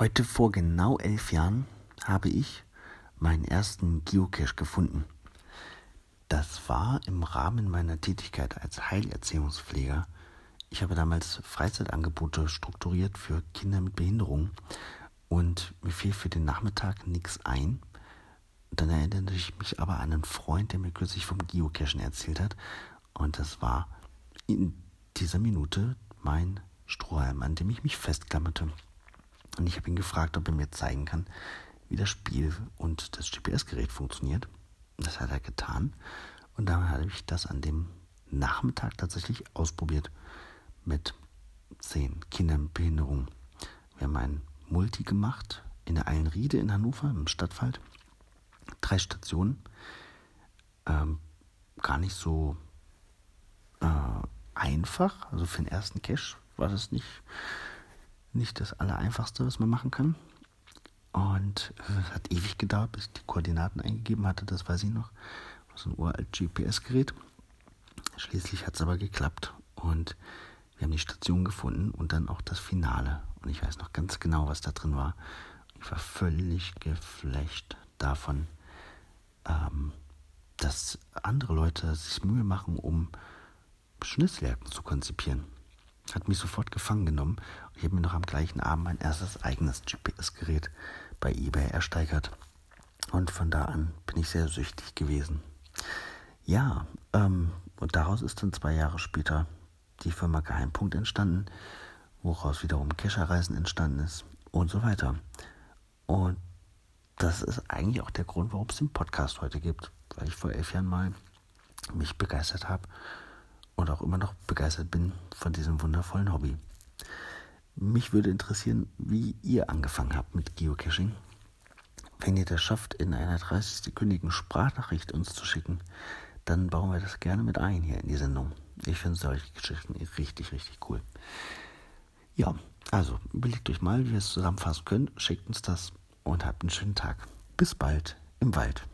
Heute vor genau elf Jahren habe ich meinen ersten Geocache gefunden. Das war im Rahmen meiner Tätigkeit als Heilerziehungspfleger. Ich habe damals Freizeitangebote strukturiert für Kinder mit Behinderung und mir fiel für den Nachmittag nichts ein. Dann erinnerte ich mich aber an einen Freund, der mir kürzlich vom Geocachen erzählt hat. Und das war in dieser Minute mein Strohhalm, an dem ich mich festklammerte. Und ich habe ihn gefragt, ob er mir zeigen kann, wie das Spiel und das GPS-Gerät funktioniert. Das hat er getan. Und dann habe ich das an dem Nachmittag tatsächlich ausprobiert mit zehn Kindern mit Behinderung. Wir haben ein Multi gemacht in der Eilenriede in Hannover im Stadtwald. Drei Stationen. Ähm, gar nicht so äh, einfach. Also für den ersten Cache war das nicht nicht das Allereinfachste, was man machen kann. Und es hat ewig gedauert, bis ich die Koordinaten eingegeben hatte, das weiß ich noch. So ein uralt GPS-Gerät. Schließlich hat es aber geklappt und wir haben die Station gefunden und dann auch das Finale. Und ich weiß noch ganz genau, was da drin war. Ich war völlig geflecht davon, ähm, dass andere Leute sich Mühe machen, um Schnitzeljagden zu konzipieren hat mich sofort gefangen genommen ich habe mir noch am gleichen Abend mein erstes eigenes GPS-Gerät bei eBay ersteigert. Und von da an bin ich sehr süchtig gewesen. Ja, ähm, und daraus ist dann zwei Jahre später die Firma Geheimpunkt entstanden, woraus wiederum Kescherreisen entstanden ist und so weiter. Und das ist eigentlich auch der Grund, warum es den Podcast heute gibt, weil ich vor elf Jahren mal mich begeistert habe und auch immer noch begeistert bin von diesem wundervollen Hobby. Mich würde interessieren, wie ihr angefangen habt mit Geocaching. Wenn ihr das schafft, in einer 30-sekündigen Sprachnachricht uns zu schicken, dann bauen wir das gerne mit ein hier in die Sendung. Ich finde solche Geschichten richtig, richtig cool. Ja, also überlegt euch mal, wie ihr es zusammenfassen könnt. Schickt uns das und habt einen schönen Tag. Bis bald im Wald.